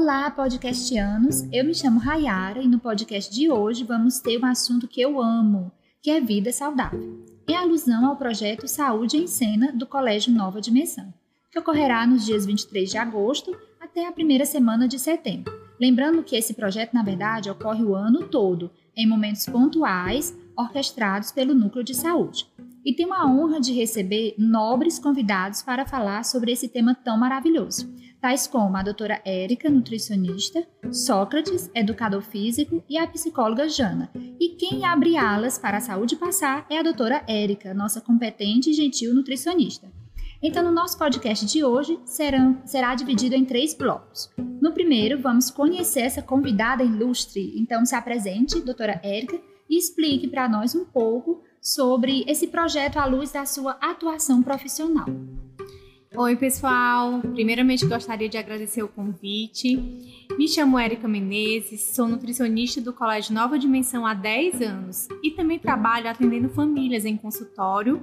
Olá, podcastianos! Eu me chamo Rayara e no podcast de hoje vamos ter um assunto que eu amo, que é vida saudável, em alusão ao projeto Saúde em Cena do Colégio Nova Dimensão, que ocorrerá nos dias 23 de agosto até a primeira semana de setembro. Lembrando que esse projeto, na verdade, ocorre o ano todo, em momentos pontuais, orquestrados pelo Núcleo de Saúde. E tenho a honra de receber nobres convidados para falar sobre esse tema tão maravilhoso tais como a doutora Érica, nutricionista, Sócrates, educador físico, e a psicóloga Jana. E quem abre alas para a saúde passar é a doutora Érica, nossa competente e gentil nutricionista. Então, no nosso podcast de hoje, será, será dividido em três blocos. No primeiro, vamos conhecer essa convidada ilustre. Então, se apresente, doutora Érica, e explique para nós um pouco sobre esse projeto à luz da sua atuação profissional. Oi, pessoal! Primeiramente, gostaria de agradecer o convite. Me chamo Érica Menezes, sou nutricionista do Colégio Nova Dimensão há 10 anos e também trabalho atendendo famílias em consultório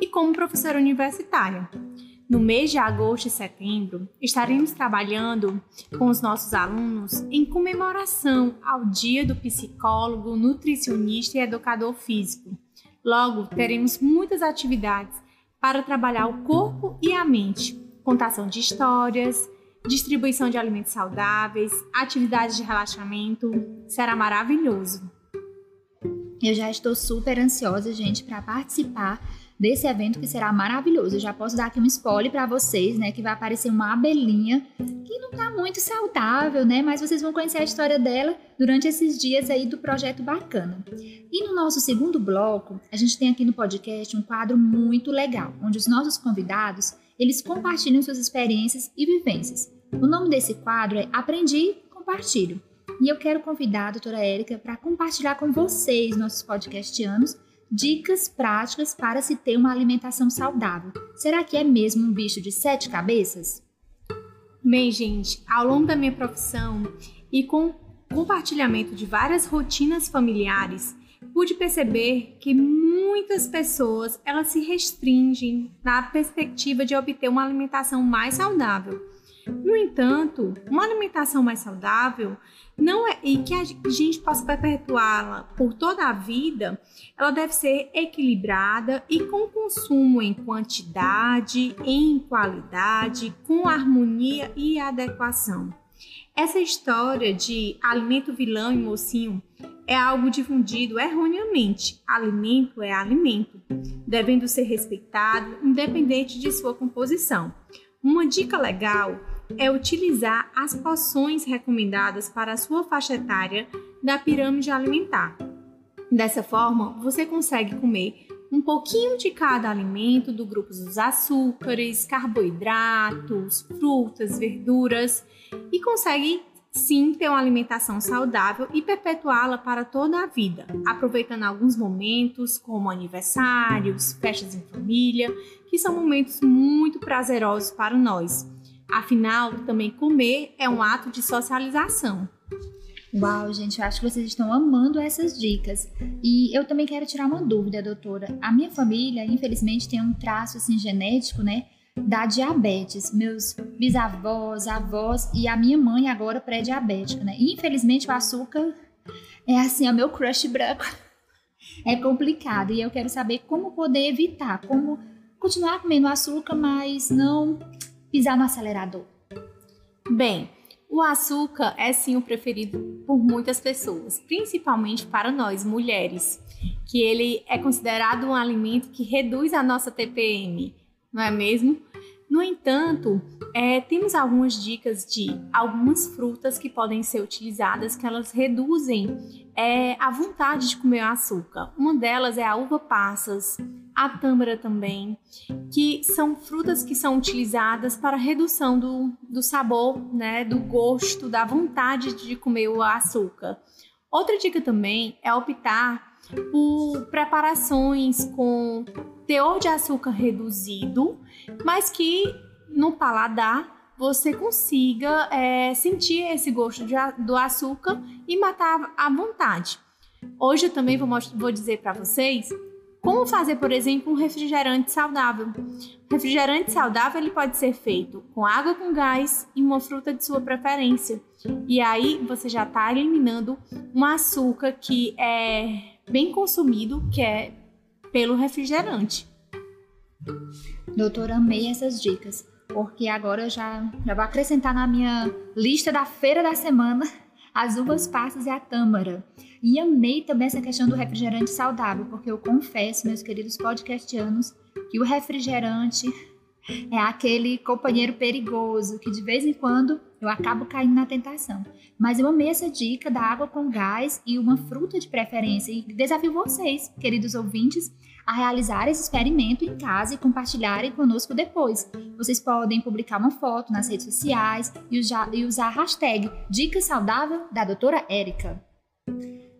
e como professora universitária. No mês de agosto e setembro, estaremos trabalhando com os nossos alunos em comemoração ao Dia do Psicólogo, Nutricionista e Educador Físico. Logo, teremos muitas atividades para trabalhar o corpo e a mente, contação de histórias, distribuição de alimentos saudáveis, atividades de relaxamento. Será maravilhoso. Eu já estou super ansiosa, gente, para participar desse evento que será maravilhoso. Eu já posso dar aqui um spoiler para vocês, né, que vai aparecer uma abelhinha que não tá muito saudável, né, mas vocês vão conhecer a história dela durante esses dias aí do projeto bacana. E no nosso segundo bloco, a gente tem aqui no podcast um quadro muito legal, onde os nossos convidados, eles compartilham suas experiências e vivências. O nome desse quadro é Aprendi, Compartilho. E eu quero convidar a doutora Érica para compartilhar com vocês, nossos podcastianos, Dicas práticas para se ter uma alimentação saudável. Será que é mesmo um bicho de sete cabeças? Bem, gente, ao longo da minha profissão e com compartilhamento de várias rotinas familiares, pude perceber que muitas pessoas elas se restringem na perspectiva de obter uma alimentação mais saudável. No entanto, uma alimentação mais saudável não é e que a gente possa perpetuá-la por toda a vida, ela deve ser equilibrada e com consumo em quantidade, em qualidade, com harmonia e adequação. Essa história de alimento vilão e mocinho é algo difundido erroneamente. Alimento é alimento, devendo ser respeitado independente de sua composição. Uma dica legal é utilizar as porções recomendadas para a sua faixa etária da pirâmide alimentar. Dessa forma, você consegue comer um pouquinho de cada alimento do grupo dos açúcares, carboidratos, frutas, verduras e consegue sim ter uma alimentação saudável e perpetuá-la para toda a vida, aproveitando alguns momentos como aniversários, festas em família, que são momentos muito prazerosos para nós. Afinal, também comer é um ato de socialização. Uau, gente, eu acho que vocês estão amando essas dicas. E eu também quero tirar uma dúvida, doutora. A minha família, infelizmente, tem um traço assim genético, né, da diabetes. Meus bisavós, avós e a minha mãe agora pré-diabética, né? E, infelizmente, o açúcar é assim, é meu crush branco. É complicado e eu quero saber como poder evitar, como continuar comendo açúcar, mas não pisar no acelerador? Bem, o açúcar é sim o preferido por muitas pessoas, principalmente para nós mulheres, que ele é considerado um alimento que reduz a nossa TPM, não é mesmo? No entanto, é, temos algumas dicas de algumas frutas que podem ser utilizadas que elas reduzem é, a vontade de comer açúcar. Uma delas é a uva passas, a tâmara também, que são frutas que são utilizadas para redução do, do sabor, né, do gosto, da vontade de comer o açúcar. Outra dica também é optar por preparações com teor de açúcar reduzido, mas que no paladar você consiga é, sentir esse gosto de, do açúcar e matar à vontade. Hoje eu também vou, vou dizer para vocês Como fazer, por exemplo, um refrigerante saudável? Refrigerante saudável ele pode ser feito com água com gás e uma fruta de sua preferência. E aí você já está eliminando um açúcar que é bem consumido, que é pelo refrigerante. Doutora, amei essas dicas, porque agora eu já, já vou acrescentar na minha lista da feira da semana as uvas passas e a tâmara. E amei também essa questão do refrigerante saudável, porque eu confesso, meus queridos podcastianos, que o refrigerante é aquele companheiro perigoso que de vez em quando eu acabo caindo na tentação. Mas eu amei essa dica da água com gás e uma fruta de preferência e desafio vocês, queridos ouvintes, a realizar esse experimento em casa e compartilharem conosco depois. Vocês podem publicar uma foto nas redes sociais e usar, a hashtag Dica Saudável da doutora Érica.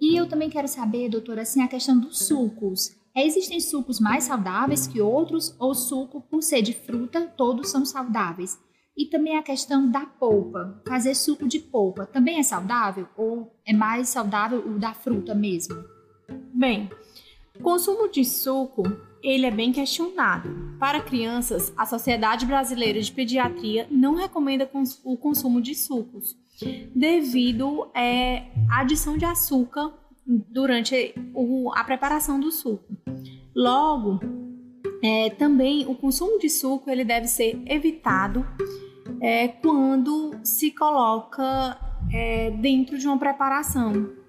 E eu também quero saber, doutora, assim, a questão dos sucos. Existem sucos mais saudáveis que outros ou suco, por ser de fruta, todos são saudáveis? E também a questão da polpa. Fazer suco de polpa também é saudável ou é mais saudável o da fruta mesmo? Bem, o consumo de suco ele é bem questionado. Para crianças, a Sociedade Brasileira de Pediatria não recomenda o consumo de sucos, devido é, à adição de açúcar durante o, a preparação do suco. Logo, é, também o consumo de suco ele deve ser evitado é, quando se coloca é, dentro de uma preparação.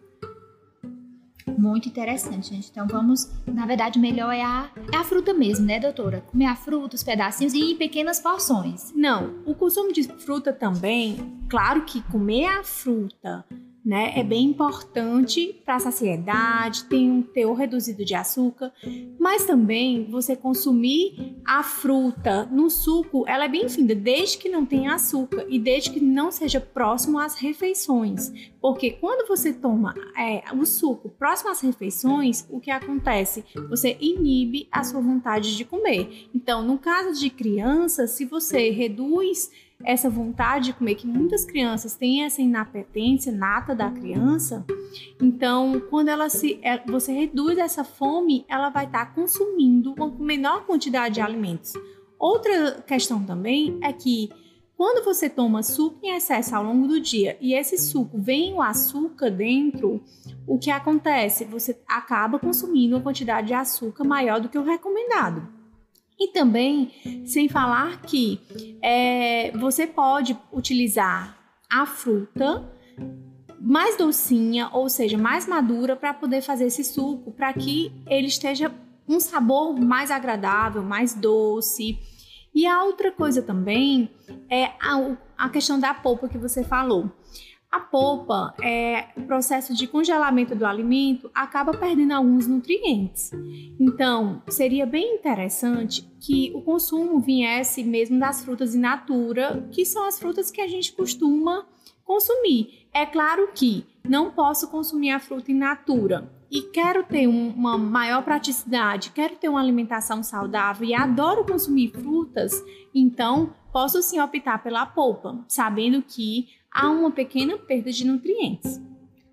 Muito interessante, gente. Então vamos, na verdade, melhor é a, é a fruta mesmo, né, doutora? Comer a fruta, os pedacinhos e em pequenas porções. Não, o consumo de fruta também, claro que comer a fruta né? É bem importante para a saciedade, tem um teor reduzido de açúcar, mas também você consumir a fruta no suco, ela é bem-vinda, desde que não tenha açúcar e desde que não seja próximo às refeições. Porque quando você toma é, o suco próximo às refeições, o que acontece? Você inibe a sua vontade de comer. Então, no caso de crianças, se você reduz essa vontade de comer, que muitas crianças têm essa inapetência nata da criança, então quando ela se, é, você reduz essa fome, ela vai estar tá consumindo uma menor quantidade de alimentos. Outra questão também é que quando você toma suco em excesso ao longo do dia e esse suco vem o açúcar dentro, o que acontece? Você acaba consumindo uma quantidade de açúcar maior do que o recomendado. E também, sem falar que é, você pode utilizar a fruta mais docinha, ou seja, mais madura, para poder fazer esse suco, para que ele esteja um sabor mais agradável, mais doce. E a outra coisa também é a, a questão da polpa que você falou. A polpa, é, o processo de congelamento do alimento acaba perdendo alguns nutrientes. Então, seria bem interessante que o consumo viesse mesmo das frutas in natura, que são as frutas que a gente costuma consumir. É claro que não posso consumir a fruta in natura e quero ter um, uma maior praticidade, quero ter uma alimentação saudável e adoro consumir frutas, então posso sim optar pela polpa, sabendo que há uma pequena perda de nutrientes.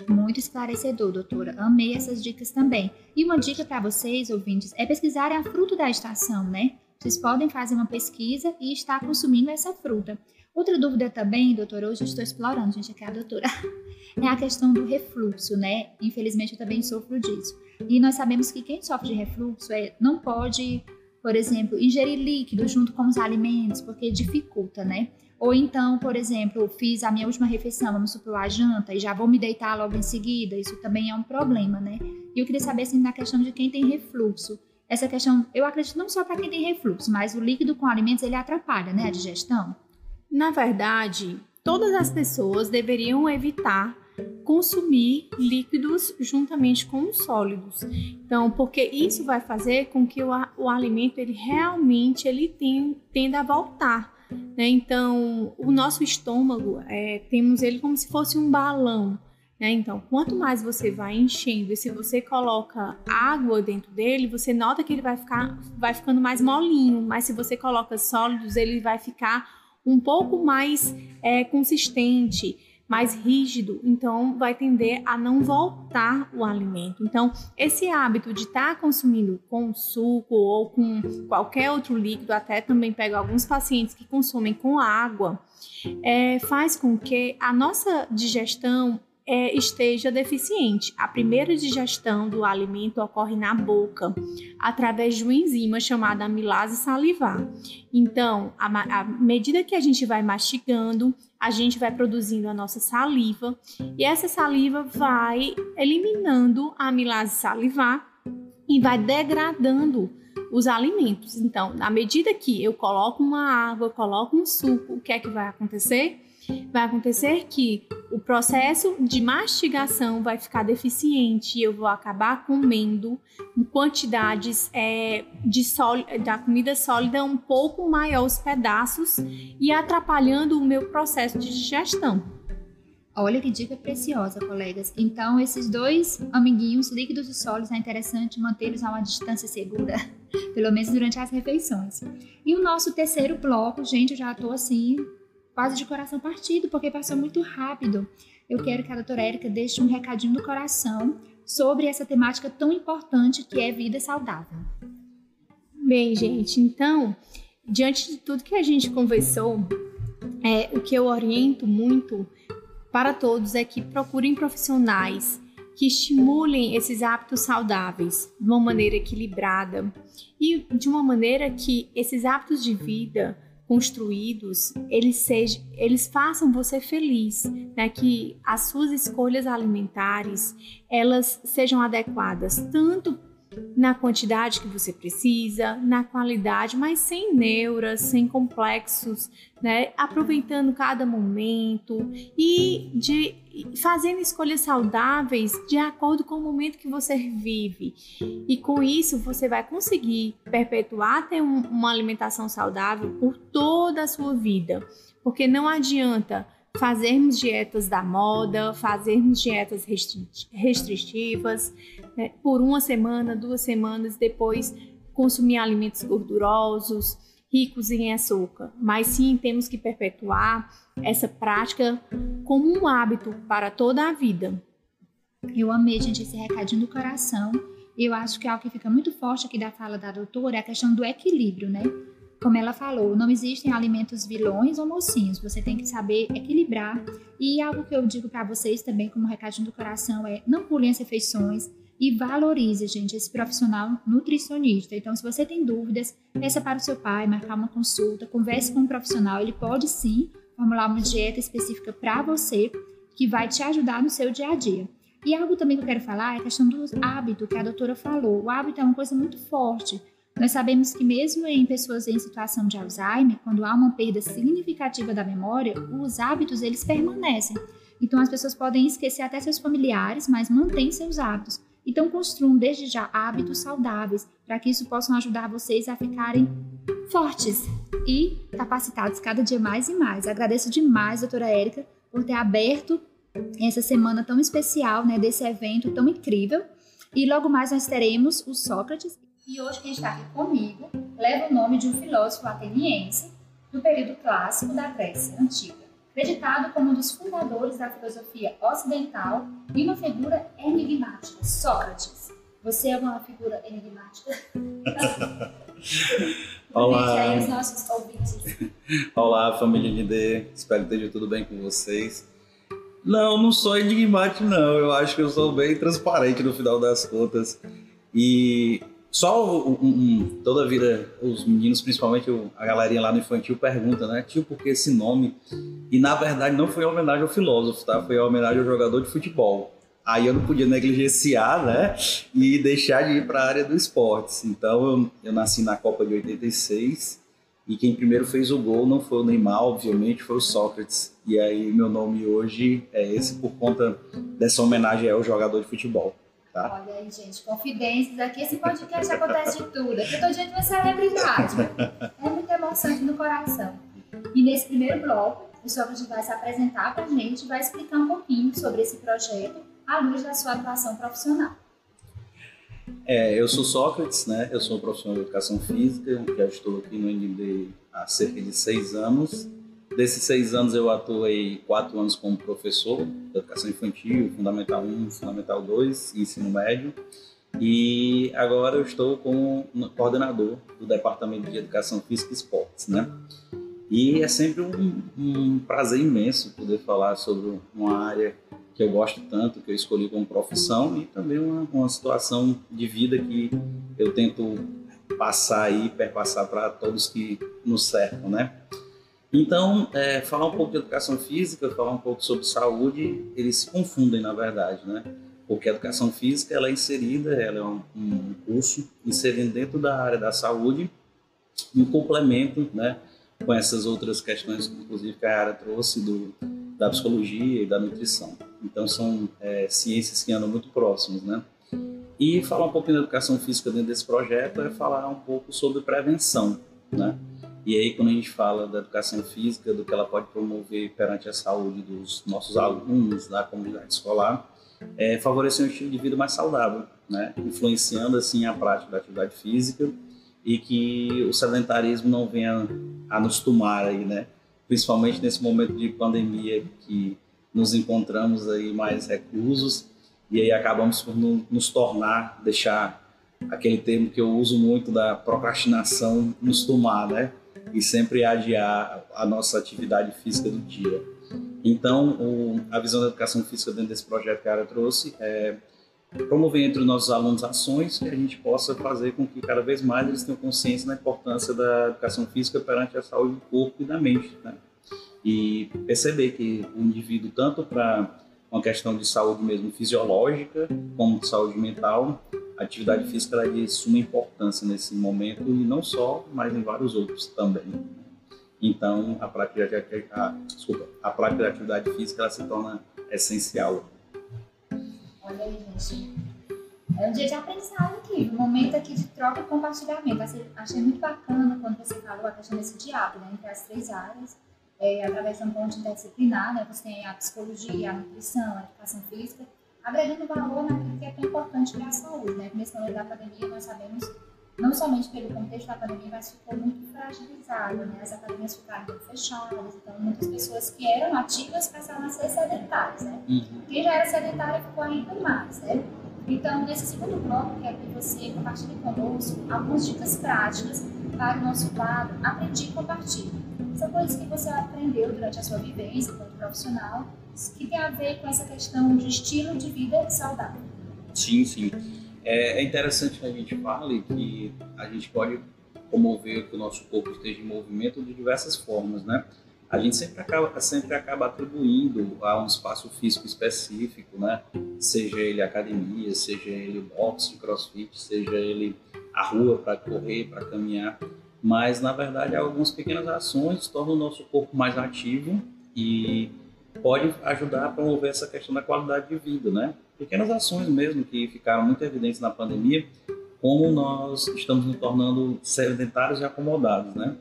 Muito esclarecedor, doutora. Amei essas dicas também. E uma dica para vocês, ouvintes, é pesquisarem a fruta da estação, né? Vocês podem fazer uma pesquisa e estar consumindo essa fruta. Outra dúvida também, doutora, hoje eu estou explorando, gente, aqui é a doutora, é a questão do refluxo, né? Infelizmente eu também sofro disso. E nós sabemos que quem sofre de refluxo é, não pode, por exemplo, ingerir líquido junto com os alimentos, porque dificulta, né? Ou então, por exemplo, fiz a minha última refeição, vamos supor, a janta, e já vou me deitar logo em seguida, isso também é um problema, né? E eu queria saber, assim, na questão de quem tem refluxo. Essa questão, eu acredito não só para quem tem refluxo, mas o líquido com alimentos, ele atrapalha, né, a digestão? Na verdade, todas as pessoas deveriam evitar consumir líquidos juntamente com os sólidos. Então, porque isso vai fazer com que o, o alimento ele realmente ele tem, tenda a voltar né? Então, o nosso estômago, é, temos ele como se fosse um balão. Né? Então, quanto mais você vai enchendo e se você coloca água dentro dele, você nota que ele vai, ficar, vai ficando mais molinho. Mas se você coloca sólidos, ele vai ficar um pouco mais é, consistente mais rígido, então vai tender a não voltar o alimento. Então, esse hábito de estar tá consumindo com suco ou com qualquer outro líquido, até também pego alguns pacientes que consomem com água, é, faz com que a nossa digestão é, esteja deficiente. A primeira digestão do alimento ocorre na boca, através de uma enzima chamada amilase salivar. Então, à medida que a gente vai mastigando, a gente vai produzindo a nossa saliva e essa saliva vai eliminando a amilase salivar e vai degradando os alimentos. Então, na medida que eu coloco uma água, coloco um suco, o que é que vai acontecer? Vai acontecer que o processo de mastigação vai ficar deficiente e eu vou acabar comendo quantidades é, de da comida sólida um pouco maior os pedaços e atrapalhando o meu processo de digestão. Olha que dica preciosa, colegas. Então, esses dois amiguinhos, líquidos e sólidos, é interessante mantê-los a uma distância segura, pelo menos durante as refeições. E o nosso terceiro bloco, gente, eu já estou assim quase de coração partido, porque passou muito rápido. Eu quero que a doutora Érica deixe um recadinho do coração sobre essa temática tão importante que é vida saudável. Bem, gente, então, diante de tudo que a gente conversou, é, o que eu oriento muito para todos é que procurem profissionais que estimulem esses hábitos saudáveis de uma maneira equilibrada e de uma maneira que esses hábitos de vida construídos, eles, sejam, eles façam você feliz, né? que as suas escolhas alimentares elas sejam adequadas tanto na quantidade que você precisa, na qualidade, mas sem neuras, sem complexos, né? Aproveitando cada momento e de fazendo escolhas saudáveis de acordo com o momento que você vive. E com isso você vai conseguir perpetuar ter um, uma alimentação saudável por toda a sua vida. Porque não adianta fazermos dietas da moda, fazermos dietas restritivas né, por uma semana, duas semanas, depois consumir alimentos gordurosos, ricos em açúcar. Mas sim, temos que perpetuar essa prática como um hábito para toda a vida. Eu amei, gente, esse recadinho do coração. Eu acho que algo que fica muito forte aqui da fala da doutora é a questão do equilíbrio, né? Como ela falou, não existem alimentos vilões ou mocinhos, você tem que saber equilibrar. E algo que eu digo para vocês também, como recadinho do coração, é não pulem as refeições e valorize, gente, esse profissional nutricionista. Então, se você tem dúvidas, peça para o seu pai, marcar uma consulta, converse com um profissional, ele pode sim formular uma dieta específica para você que vai te ajudar no seu dia a dia. E algo também que eu quero falar é a questão do hábito que a doutora falou. O hábito é uma coisa muito forte. Nós sabemos que mesmo em pessoas em situação de Alzheimer, quando há uma perda significativa da memória, os hábitos eles permanecem. Então as pessoas podem esquecer até seus familiares, mas mantêm seus hábitos. Então construam desde já hábitos saudáveis, para que isso possam ajudar vocês a ficarem fortes e capacitados cada dia mais e mais. Agradeço demais, doutora Érica, por ter aberto essa semana tão especial, né, desse evento tão incrível. E logo mais nós teremos o Sócrates e hoje quem está aqui comigo leva o nome de um filósofo ateniense do período clássico da Grécia Antiga, acreditado como um dos fundadores da filosofia ocidental e uma figura enigmática, Sócrates. Você é uma figura enigmática? Olá. os nossos ouvintes. Olá, família ND. Espero que esteja tudo bem com vocês. Não, não sou enigmático, não. Eu acho que eu sou bem transparente no final das contas. E só um, um, toda a vida, os meninos, principalmente a galerinha lá no infantil, pergunta, né? Tio, por que esse nome? E na verdade não foi homenagem ao filósofo, tá? Foi homenagem ao jogador de futebol. Aí eu não podia negligenciar, né? E deixar de ir para a área do esportes. Então eu, eu nasci na Copa de 86 e quem primeiro fez o gol não foi o Neymar, obviamente, foi o Sócrates. E aí meu nome hoje é esse por conta dessa homenagem ao jogador de futebol. Tá? Olha aí, gente, confidências. Aqui esse podcast acontece de tudo. Aqui eu tô diante de uma celebridade. É muito emocionante no coração. E nesse primeiro bloco, o Sócrates vai se apresentar para a gente e vai explicar um pouquinho sobre esse projeto à luz da sua atuação profissional. É, eu sou Sócrates, né? Eu sou profissional de educação física, já estou aqui no ND há cerca de seis anos. Desses seis anos eu atuei quatro anos como professor de educação infantil, Fundamental 1, Fundamental 2 e ensino médio. E agora eu estou como coordenador do Departamento de Educação Física e Esportes, né? E é sempre um, um prazer imenso poder falar sobre uma área que eu gosto tanto, que eu escolhi como profissão e também uma, uma situação de vida que eu tento passar e perpassar para todos que nos cercam, né? Então, é, falar um pouco de educação física, falar um pouco sobre saúde, eles se confundem, na verdade, né? Porque a educação física ela é inserida, ela é um, um curso inserido dentro da área da saúde, um complemento, né? Com essas outras questões, inclusive, que a área trouxe do, da psicologia e da nutrição. Então, são é, ciências que andam muito próximas, né? E falar um pouquinho da educação física dentro desse projeto é falar um pouco sobre prevenção, né? E aí, quando a gente fala da educação física, do que ela pode promover perante a saúde dos nossos alunos da comunidade escolar, é favorecer um estilo de vida mais saudável, né? influenciando assim a prática da atividade física e que o sedentarismo não venha a nos tomar aí, né? Principalmente nesse momento de pandemia que nos encontramos aí mais reclusos e aí acabamos por nos tornar, deixar aquele termo que eu uso muito da procrastinação nos tomar, né? E sempre adiar a nossa atividade física do dia. Então, o, a visão da educação física dentro desse projeto que a Ara trouxe é promover entre os nossos alunos ações que a gente possa fazer com que cada vez mais eles tenham consciência da importância da educação física perante a saúde do corpo e da mente. Né? E perceber que o indivíduo, tanto para uma questão de saúde mesmo fisiológica, como de saúde mental, a atividade física é de suma importância nesse momento e não só, mas em vários outros também. Então, a prática de, a, desculpa, a prática de atividade física ela se torna essencial. Olha aí, gente. É um dia de aprendizado aqui, um momento aqui de troca e compartilhamento. Achei muito bacana quando você falou a questão desse diálogo né, entre as três áreas, é, através de um ponto interdisciplinar, né, você tem a psicologia, a nutrição, a educação física, agregando valor naquilo que é tão importante para a saúde. Né? Nesse momento da pandemia, nós sabemos, não somente pelo contexto da pandemia, mas ficou muito fragilizado. Né? As academias ficaram muito fechadas, então muitas pessoas que eram ativas passaram a ser sedentárias. Né? Uhum. Quem já era sedentário ficou ainda mais. Né? Então, nesse segundo bloco, quero que você compartilhe conosco algumas dicas práticas para o nosso quadro Aprendi e Compartilhe. São coisas que você aprendeu durante a sua vivência como profissional que tem a ver com essa questão de estilo de vida saudável. Sim, sim. É, é interessante que a gente fale que a gente pode promover que o nosso corpo esteja em movimento de diversas formas, né? A gente sempre acaba, sempre acaba atribuindo a um espaço físico específico, né? Seja ele academia, seja ele boxe, crossfit, seja ele a rua para correr, para caminhar. Mas, na verdade, algumas pequenas ações tornam o nosso corpo mais ativo e pode ajudar a promover essa questão da qualidade de vida, né? Pequenas ações mesmo que ficaram muito evidentes na pandemia, como nós estamos nos tornando sedentários e acomodados, né?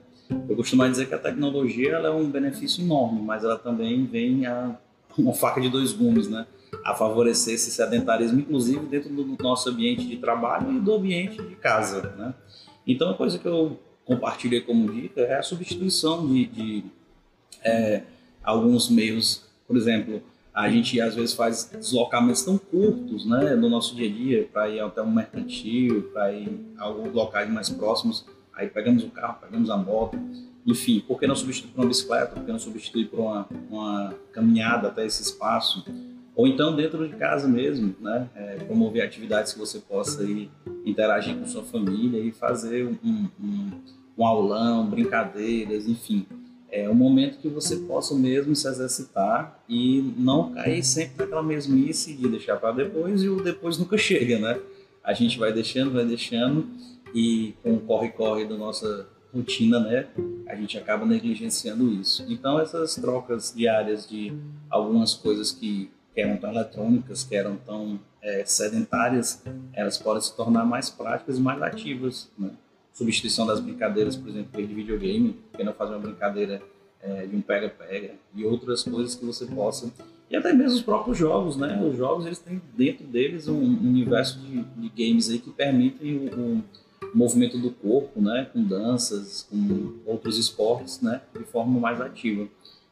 Eu costumo dizer que a tecnologia é um benefício enorme, mas ela também vem a uma faca de dois gumes, né? A favorecer esse sedentarismo, inclusive dentro do nosso ambiente de trabalho e do ambiente de casa, né? Então, a coisa que eu compartilhei como dica é a substituição de, de é, alguns meios, por exemplo, a gente às vezes faz deslocamentos tão curtos né, no nosso dia a dia para ir até um mercantil, para ir a alguns locais mais próximos, aí pegamos o carro, pegamos a moto, enfim, por que não substituir por uma bicicleta, por que não substituir por uma, uma caminhada até esse espaço? Ou então dentro de casa mesmo, né, é, promover atividades que você possa ir interagir com sua família e fazer um, um, um aulão, brincadeiras, enfim é um momento que você possa mesmo se exercitar e não cair sempre naquela mesmice de deixar para depois e o depois nunca chega, né? A gente vai deixando, vai deixando e com o corre-corre da nossa rotina, né, a gente acaba negligenciando isso. Então essas trocas diárias de algumas coisas que, que eram tão eletrônicas, que eram tão é, sedentárias, elas podem se tornar mais práticas e mais ativas, né? Substituição das brincadeiras, por exemplo, de videogame, que não fazer uma brincadeira é, de um pega-pega e outras coisas que você possa e até mesmo os próprios jogos, né? Os jogos eles têm dentro deles um, universo de, de, games aí que permitem um, movimento do corpo, né, com danças, com outros esportes, né, de forma mais ativa.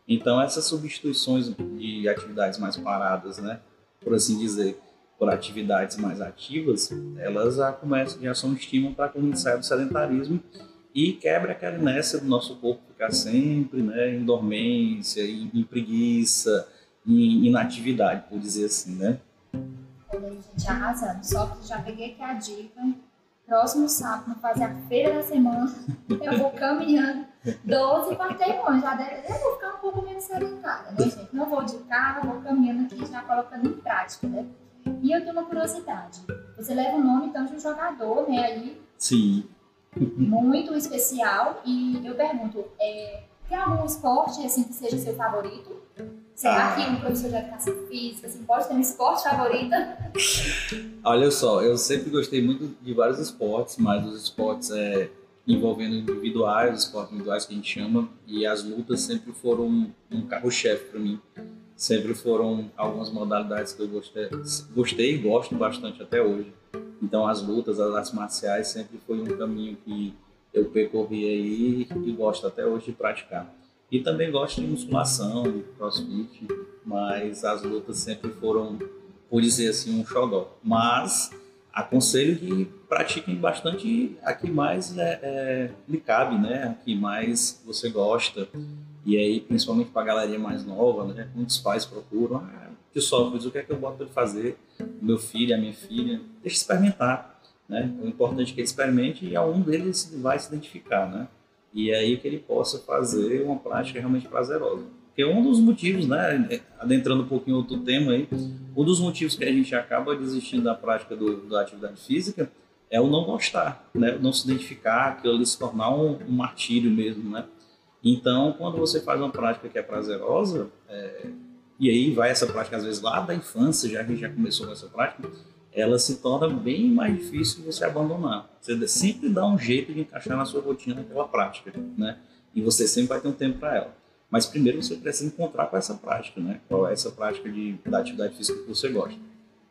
Então essas substituições de atividades mais paradas, né, por assim dizer, por atividades mais ativas, elas já começam, já são um estímulo para saia do sedentarismo e quebra aquela inércia do nosso corpo ficar sempre, né, em dormência, em, em preguiça, em inatividade, por dizer assim, né. Gente, arrasando. Só que já peguei aqui a dica próximo sábado, fazer a feira da semana, eu vou caminhando 12 quarteirões. Já deve, eu vou ficar um pouco menos sedentária, né, gente? Não vou de carro, vou caminhando aqui, já colocando em prática, né? E eu tenho uma curiosidade. Você leva o nome, então, de um jogador, né, aí. Sim. Muito especial. E eu pergunto, é, tem algum esporte, assim, que seja seu favorito? Será que um professor de educação física assim, pode ter um esporte favorito? Olha só, eu sempre gostei muito de vários esportes, mas os esportes é, envolvendo individuais, os esportes individuais que a gente chama, e as lutas sempre foram um carro-chefe para mim. Sempre foram algumas modalidades que eu gostei, gostei e gosto bastante até hoje. Então as lutas, as artes marciais sempre foi um caminho que eu percorri aí e gosto até hoje de praticar. E também gosto de musculação, de crossfit, mas as lutas sempre foram, por dizer assim, um xodó. Mas aconselho que pratiquem bastante a que mais é, é, lhe cabe, né? A que mais você gosta. E aí, principalmente para a galerinha mais nova, né? Muitos pais procuram, ah, que mas o que é que eu boto para ele fazer? O meu filho, a minha filha, deixa experimentar. Né? O importante é que ele experimente e a um deles vai se identificar, né? e aí que ele possa fazer uma prática realmente prazerosa. Porque um dos motivos, né, adentrando um pouquinho outro tema aí, um dos motivos que a gente acaba desistindo da prática do, da atividade física é o não gostar, né, não se identificar, aquilo ali se tornar um, um martírio mesmo, né. Então, quando você faz uma prática que é prazerosa, é, e aí vai essa prática às vezes lá da infância, já que já começou com essa prática, ela se torna bem mais difícil você abandonar. Você sempre dá um jeito de encaixar na sua rotina aquela prática, né? E você sempre vai ter um tempo para ela. Mas primeiro você precisa encontrar com essa prática, né? Qual é essa prática de, da atividade física que você gosta.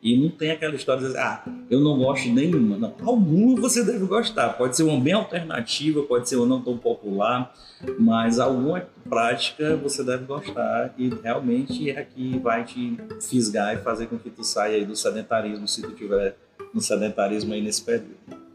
E não tem aquela história de dizer, ah, eu não gosto de nenhuma. Não, alguma você deve gostar. Pode ser uma bem alternativa, pode ser uma não tão popular, mas alguma prática você deve gostar e realmente é a que vai te fisgar e fazer com que tu saia do sedentarismo, se tu tiver no sedentarismo aí nesse período.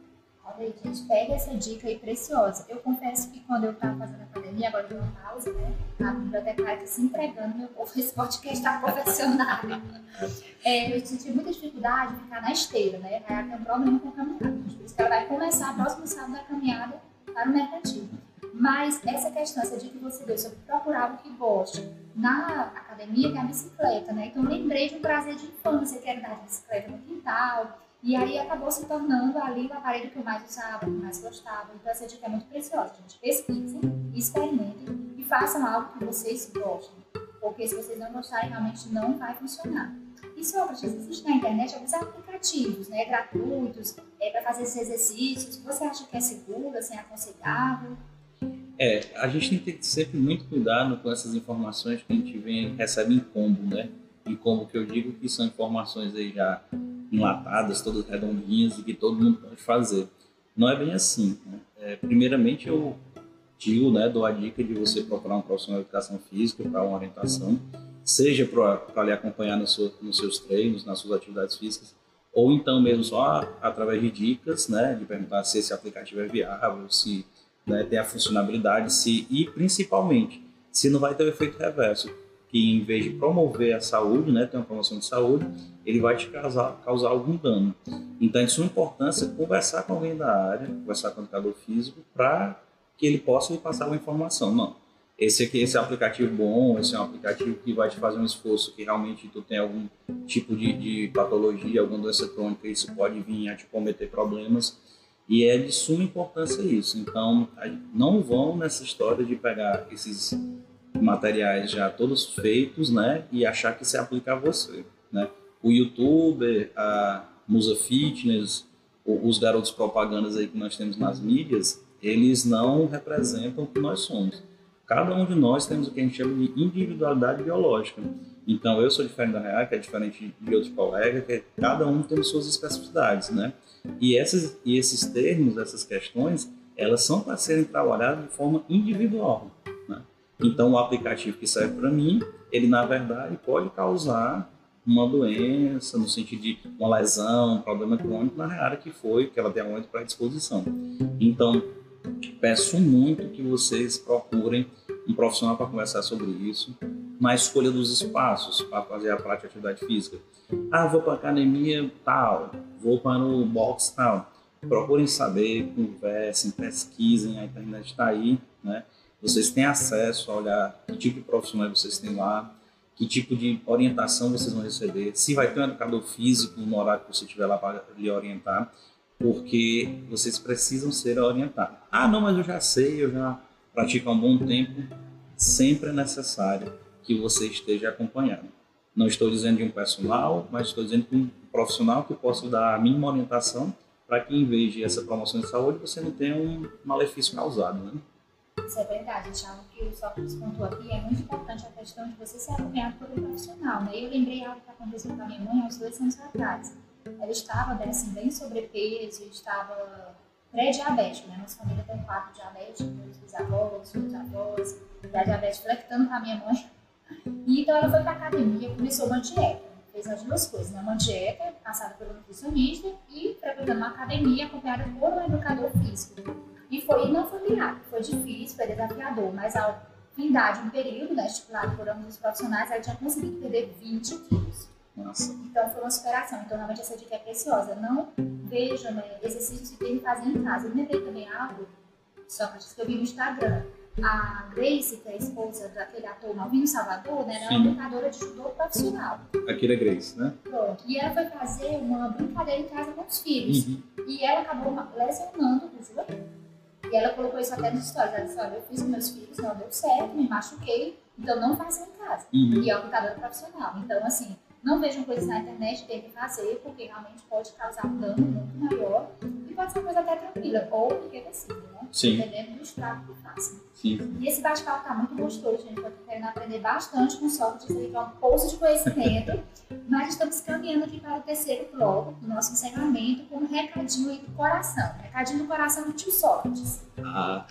Gente, pega essa dica aí preciosa. Eu confesso que quando eu estava fazendo a academia, agora de uma pausa, né? A bibliotecária está se entregando, meu povo, esse podcast está profissional. É, eu senti muita dificuldade de ficar na esteira, né? Aí tem um problema com a caminhada. Por isso que ela vai começar próximo sábado a caminhada para o mercantil. Mas essa questão, essa dica que você deu sobre procurar o que goste na academia, que é a bicicleta, né? Então lembrei de um prazer de infância, que era dar bicicleta no quintal, e aí acabou se tornando ali o aparelho que eu mais usava, que eu mais gostava. Então essa dica é muito preciosa, gente. Pesquisem, experimentem e façam algo que vocês gostem. Porque se vocês não gostarem, realmente não vai funcionar. E Sócrates, existe na internet alguns aplicativos né, gratuitos é, para fazer esses exercícios. Você acha que é seguro, assim, aconselhável? É, a gente tem que ter sempre muito cuidado com essas informações que a gente vem, recebe em combo, né? Em combo que eu digo que são informações aí já enlatadas, todas redondinhas e que todo mundo pode fazer. Não é bem assim. Né? É, primeiramente, eu digo, né, dou a dica de você procurar um profissional de educação física para uma orientação, seja para lhe acompanhar no seu, nos seus treinos, nas suas atividades físicas, ou então mesmo só através de dicas, né, de perguntar se esse aplicativo é viável, se né, tem a funcionalidade, se e principalmente se não vai ter o efeito reverso, que em vez de promover a saúde, né, ter uma promoção de saúde, ele vai te causar, causar algum dano. Então, é sua importância conversar com alguém da área, conversar com o educador físico, para que ele possa lhe passar uma informação. Não, esse aqui, esse é um aplicativo bom, esse é um aplicativo que vai te fazer um esforço que realmente tu tem algum tipo de, de patologia, alguma doença crônica, isso pode vir a te cometer problemas. E é de suma importância isso. Então, não vão nessa história de pegar esses materiais já todos feitos, né, e achar que se aplica a você, né? O youtuber, a Musa Fitness, os garotos propagandas aí que nós temos nas mídias, eles não representam o que nós somos. Cada um de nós temos o que a gente chama de individualidade biológica. Então, eu sou diferente da Real, que é diferente de outros colegas, que cada um tem suas especificidades, né? E, essas, e esses termos, essas questões, elas são para serem trabalhadas de forma individual. Então, o aplicativo que serve para mim, ele na verdade pode causar uma doença, no sentido de uma lesão, um problema crônico na área que foi, que ela tem aonde para disposição. Então, peço muito que vocês procurem um profissional para conversar sobre isso, na escolha dos espaços para fazer a prática de atividade física. Ah, vou para academia tal, vou para o box tal. Procurem saber, conversem, pesquisem, a internet está aí, né? Vocês têm acesso a olhar que tipo de profissionais vocês têm lá, que tipo de orientação vocês vão receber, se vai ter um educador físico no horário que você estiver lá para lhe orientar, porque vocês precisam ser orientados. Ah, não, mas eu já sei, eu já pratico há um bom tempo. Sempre é necessário que você esteja acompanhado. Não estou dizendo de um personal, mas estou dizendo de um profissional que possa dar a mínima orientação para que, em vez de essa promoção de saúde, você não tenha um malefício causado. Né? Isso é verdade, Thiago, que o Sócrates pontuou aqui, é muito importante a questão de você ser acompanhado por um profissional. Né? Eu lembrei algo que aconteceu com a minha mãe há uns dois anos atrás. Ela estava né, assim, bem sobrepeso, estava pré-diabético, né? Nossa família tem quatro diabéticos, meus bisavós, meus avós, pré-diabetes flectando com a minha mãe. E então ela foi para academia, começou uma dieta. Fez as duas coisas, né? Uma dieta passada pelo nutricionista e frequentando uma academia acompanhada por um educador físico. Foi, não foi milagre, foi difícil, foi desafiador, mas ao findar de um período né, estipulado por ambos os profissionais, ela tinha conseguido perder 20 quilos. Nossa. Então foi uma superação. Então realmente essa dica é preciosa. Não veja né, exercícios que tem que fazer em casa. Eu lembrei também algo, só que eu vi no Instagram. A Grace, que é a esposa daquele ator Malvino Salvador, né, ela é uma lutadora de judô profissional. Aquele é Grace, né? Pronto. E ela foi fazer uma brincadeira em casa com os filhos. Uhum. E ela acabou lesionando o joelho. E ela colocou isso até nos stories. Ela disse: Olha, eu fiz com meus filhos, não deu certo, me machuquei, então não faça em casa. Uhum. E é uma lutadora profissional. Então, assim, não vejam coisas na internet, tentem fazer, porque realmente pode causar um dano muito maior e pode ser uma coisa até tranquila, ou irreversível, né? Sim. Dependendo do estrago que faça. Sim. E esse bate-papo tá muito gostoso, gente. Eu tô querendo aprender bastante com o Sócrates, aí, que é um poço de conhecimento. mas estamos caminhando aqui para o terceiro bloco do nosso encerramento recadinho aí do coração. Recadinho do coração do tio Sócrates. Ah,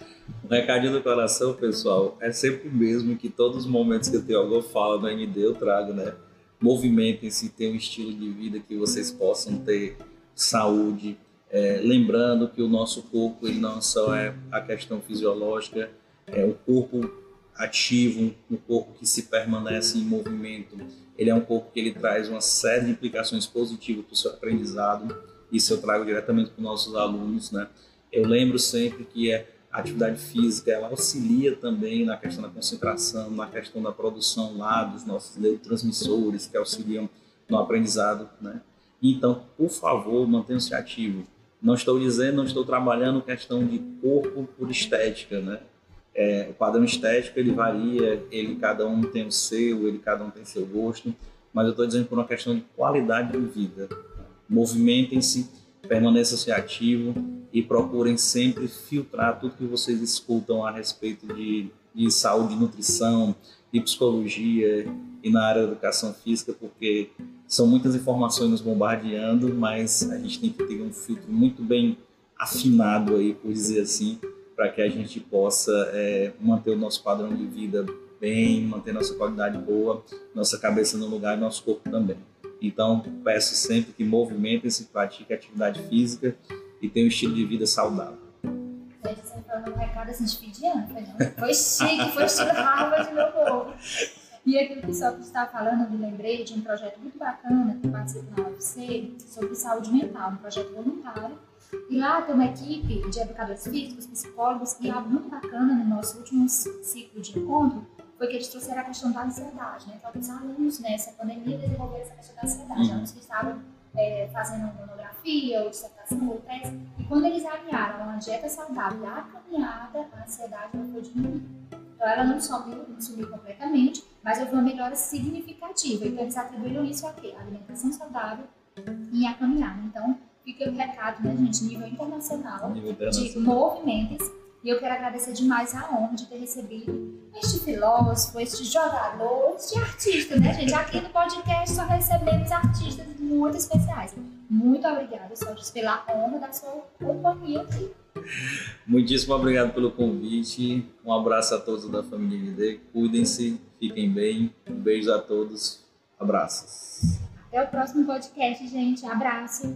o recadinho do coração, pessoal, é sempre o mesmo que todos os momentos que eu tenho alguma fala no ND eu trago, né? movimentem-se, tenham um estilo de vida que vocês possam ter saúde. É, lembrando que o nosso corpo ele não só é a questão fisiológica, é o corpo ativo, um corpo que se permanece em movimento. Ele é um corpo que ele traz uma série de implicações positivas para o seu aprendizado. Isso eu trago diretamente para os nossos alunos, né? Eu lembro sempre que é a atividade física ela auxilia também na questão da concentração, na questão da produção lá dos nossos neurotransmissores que auxiliam no aprendizado, né? Então, por favor, mantenha-se ativo. Não estou dizendo, não estou trabalhando questão de corpo por estética, né? É, o padrão estético ele varia, ele cada um tem o seu, ele cada um tem seu gosto, mas eu estou dizendo por uma questão de qualidade de vida. Movimentem-se, permaneçam-se ativo e procurem sempre filtrar tudo que vocês escutam a respeito de, de saúde, nutrição, de psicologia e na área da educação física, porque são muitas informações nos bombardeando, mas a gente tem que ter um filtro muito bem afinado aí, por dizer assim, para que a gente possa é, manter o nosso padrão de vida bem, manter nossa qualidade boa, nossa cabeça no lugar e nosso corpo também. Então, peço sempre que movimentem-se, pratiquem atividade física e tenham um estilo de vida saudável. Você falou um recado assim de fim de foi, foi chique, foi Harvard, meu povo. E aquilo que o Sócrates estava falando, eu me lembrei de um projeto muito bacana que eu participo na UFC sobre saúde mental, um projeto voluntário. E lá tem uma equipe de educadores físicos, psicólogos, e algo muito bacana no nosso último ciclo de encontro foi que eles trouxeram a questão da ansiedade, né? Então, alguns alunos nessa pandemia desenvolveram essa questão da ansiedade, uhum. alunos que estavam é, fazendo monografia ou dissertação ou tese, e quando eles alinharam a dieta saudável a caminhada, a ansiedade foi diminuindo. Então, ela não sumiu, não sumiu completamente, mas houve uma melhora significativa. Então, eles atribuíram isso a quê? A alimentação saudável e a caminhada. Então, fica o recado, né, gente, nível internacional, nível internacional. de movimentos E eu quero agradecer demais a honra de ter recebido este filósofo, este jogador, este artista, né, gente? Aqui no podcast só recebemos artistas muito especiais. Muito obrigada, Sócrates, pela honra da sua companhia aqui. Muitíssimo obrigado pelo convite. Um abraço a todos da família ND. Cuidem-se, fiquem bem. Um beijo a todos. Abraços. Até o próximo podcast, gente. Abraço.